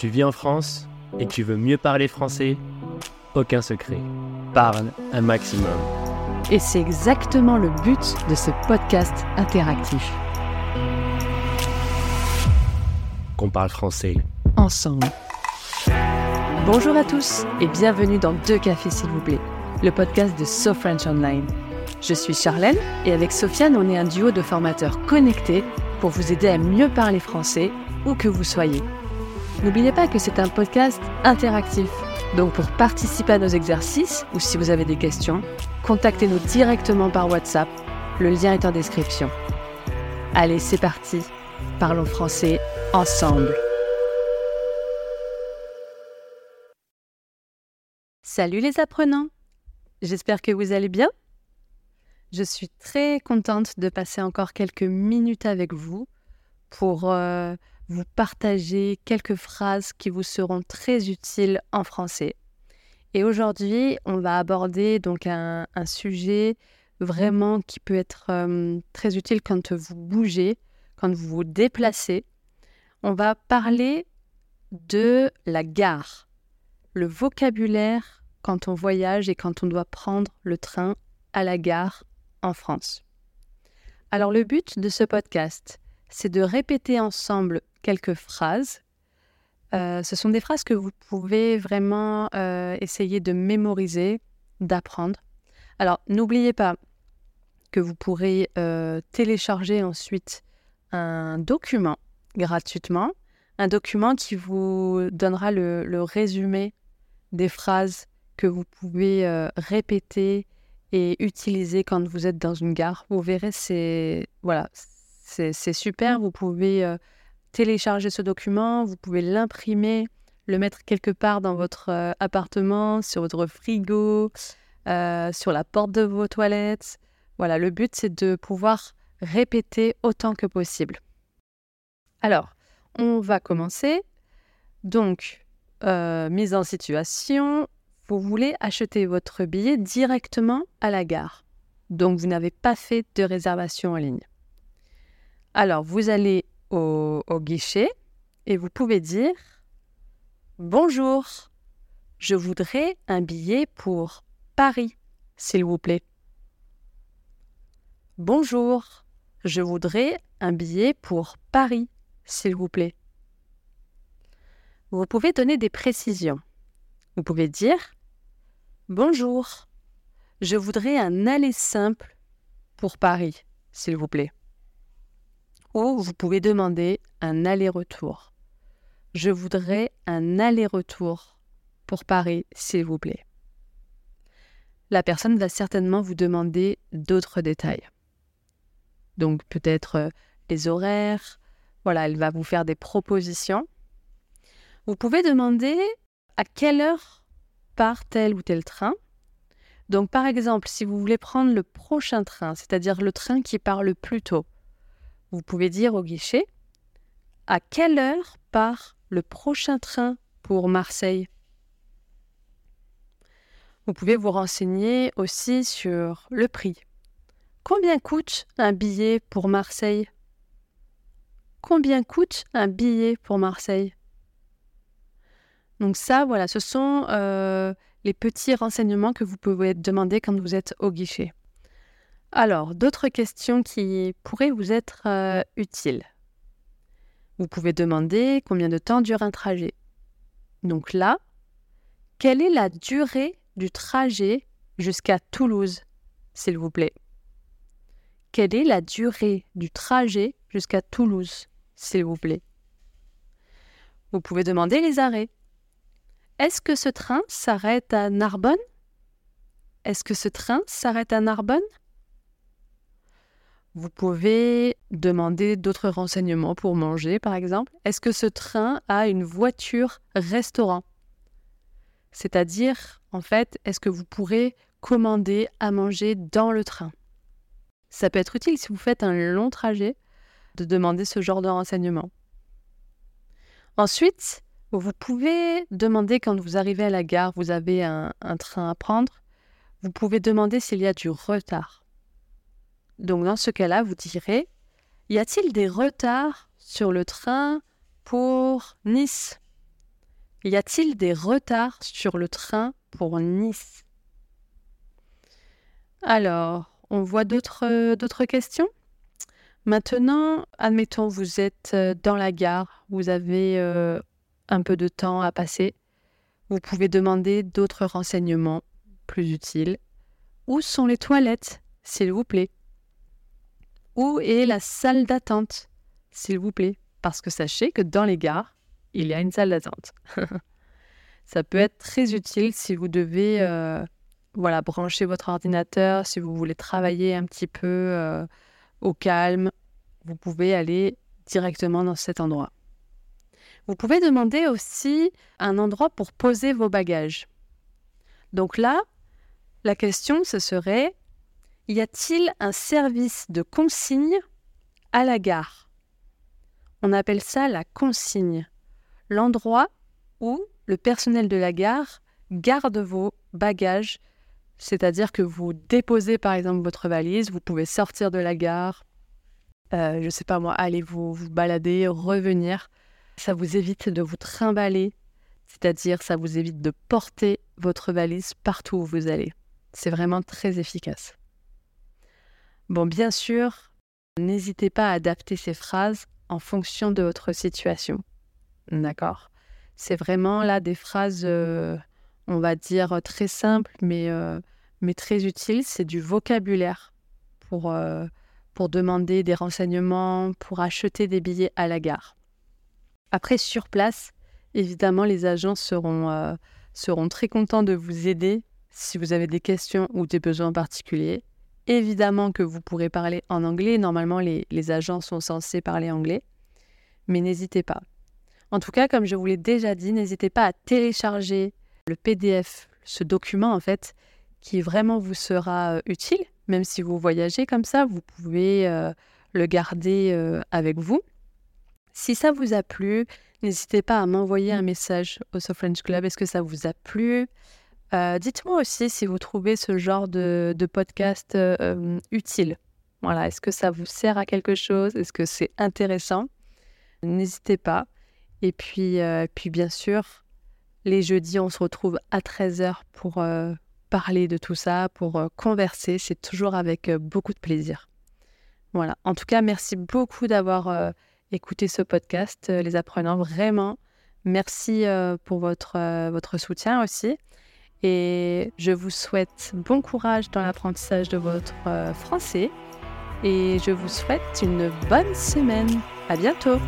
Tu vis en France et tu veux mieux parler français? Aucun secret. Parle un maximum. Et c'est exactement le but de ce podcast interactif. Qu'on parle français. Ensemble. Bonjour à tous et bienvenue dans Deux Cafés s'il vous plaît, le podcast de So French Online. Je suis Charlène et avec Sofiane, on est un duo de formateurs connectés pour vous aider à mieux parler français où que vous soyez. N'oubliez pas que c'est un podcast interactif. Donc pour participer à nos exercices ou si vous avez des questions, contactez-nous directement par WhatsApp. Le lien est en description. Allez, c'est parti. Parlons français ensemble. Salut les apprenants. J'espère que vous allez bien. Je suis très contente de passer encore quelques minutes avec vous pour euh, vous partager quelques phrases qui vous seront très utiles en français. Et aujourd'hui, on va aborder donc un, sujet vraiment qui peut être euh, très utile quand vous bougez, quand vous vous déplacez. On va parler de la gare, le vocabulaire quand on voyage et quand on doit prendre le train à la gare en France. Alors le but de ce podcast, c'est de répéter ensemble quelques phrases. Euh, ce sont des phrases que vous pouvez vraiment euh, essayer de mémoriser, d'apprendre. Alors, n'oubliez pas que vous pourrez euh, télécharger ensuite un document gratuitement, un document qui vous donnera le, résumé des phrases que vous pouvez répéter et utiliser quand vous êtes dans une gare. Vous verrez, c'est voilà, c'est super. Vous pouvez télécharger ce document, vous pouvez l'imprimer, le mettre quelque part dans votre euh, appartement, sur votre frigo, euh, sur la porte de vos toilettes. Voilà, le but c'est de pouvoir répéter autant que possible. Alors, on va commencer. Donc, euh, mise en situation, vous voulez acheter votre billet directement à la gare. Donc, vous n'avez pas fait de réservation en ligne. Alors, vous allez au, guichet et vous pouvez dire Bonjour, je voudrais un billet pour Paris, s'il vous plaît. Bonjour, je voudrais un billet pour Paris, s'il vous plaît. Vous pouvez donner des précisions. Vous pouvez dire Bonjour, je voudrais un aller simple pour Paris, s'il vous plaît ou vous pouvez demander un aller-retour. Je voudrais un aller-retour pour Paris, s'il vous plaît. La personne va certainement vous demander d'autres détails. Donc peut-être euh, les horaires, voilà, elle va vous faire des propositions. Vous pouvez demander à quelle heure part tel ou tel train. Donc par exemple, si vous voulez prendre le prochain train, c'est-à-dire le train qui part le plus tôt, vous pouvez dire au guichet à quelle heure part le prochain train pour Marseille? Vous pouvez vous renseigner aussi sur le prix. Combien coûte un billet pour Marseille? Combien coûte un billet pour Marseille? Donc ça, voilà, ce sont euh, les petits renseignements que vous pouvez demander quand vous êtes au guichet. Alors, d'autres questions qui pourraient vous être euh, utiles. Vous pouvez demander combien de temps dure un trajet. Donc là, quelle est la durée du trajet jusqu'à Toulouse, s'il vous plaît? Quelle est la durée du trajet jusqu'à Toulouse, s'il vous plaît? Vous pouvez demander les arrêts. Est-ce que ce train s'arrête à Narbonne? Est-ce que ce train s'arrête à Narbonne? Vous pouvez demander d'autres renseignements pour manger, par exemple. Est-ce que ce train a une voiture restaurant? C'est-à-dire, en fait, est-ce que vous pourrez commander à manger dans le train? Ça peut être utile si vous faites un long trajet de demander ce genre de renseignements. Ensuite, vous pouvez demander quand vous arrivez à la gare, vous avez un, un train à prendre, vous pouvez demander s'il y a du retard. Donc dans ce cas-là, vous direz, y a-t-il des retards sur le train pour Nice? Y a-t-il des retards sur le train pour Nice? Alors, on voit d'autres questions? Maintenant, admettons, vous êtes euh, dans la gare, vous avez euh, un peu de temps à passer. Vous pouvez demander d'autres renseignements plus utiles. Où sont les toilettes, s'il vous plaît? Où est la salle d'attente, s'il vous plaît? Parce que sachez que dans les gares, il y a une salle d'attente. Ça peut être très utile si vous devez euh, voilà, brancher votre ordinateur, si vous voulez travailler un petit peu au calme, vous pouvez aller directement dans cet endroit. Vous pouvez demander aussi un endroit pour poser vos bagages. Donc là, la question, ce serait, y a-t-il un service de consigne à la gare? On appelle ça la consigne, l'endroit où le personnel de la gare garde vos bagages, c'est-à-dire que vous déposez par exemple votre valise, vous pouvez sortir de la gare, euh, je ne sais pas moi, aller vous, vous balader, revenir. Ça vous évite de vous trimballer, c'est-à-dire ça vous évite de porter votre valise partout où vous allez. C'est vraiment très efficace. Bon, bien sûr, n'hésitez pas à adapter ces phrases en fonction de votre situation. D'accord C'est vraiment là des phrases, euh, on va dire, très simples, mais, euh, mais très utiles. C'est du vocabulaire pour, pour demander des renseignements, pour acheter des billets à la gare. Après, sur place, évidemment, les agents seront, euh, seront très contents de vous aider si vous avez des questions ou des besoins particuliers. Évidemment que vous pourrez parler en anglais. Normalement, les, agents sont censés parler anglais. Mais n'hésitez pas. En tout cas, comme je vous l'ai déjà dit, n'hésitez pas à télécharger le PDF, ce document en fait, qui vraiment vous sera euh, utile même si vous voyagez comme ça, vous pouvez euh, le garder euh, avec vous. Si ça vous a plu, n'hésitez pas à m'envoyer un message au So French Club. Est-ce que ça vous a plu? Euh, Dites-moi aussi si vous trouvez ce genre de, podcast utile. Voilà, est-ce que ça vous sert à quelque chose? Est-ce que c'est intéressant? N'hésitez pas. Et puis, puis, bien sûr, les jeudis, on se retrouve à 13h pour parler de tout ça, pour euh, converser. C'est toujours avec euh, beaucoup de plaisir. Voilà. En tout cas, merci beaucoup d'avoir euh, écouté ce podcast, les apprenants. Vraiment, merci pour votre, votre soutien aussi. Et je vous souhaite bon courage dans l'apprentissage de votre français. Et je vous souhaite une bonne semaine. À bientôt!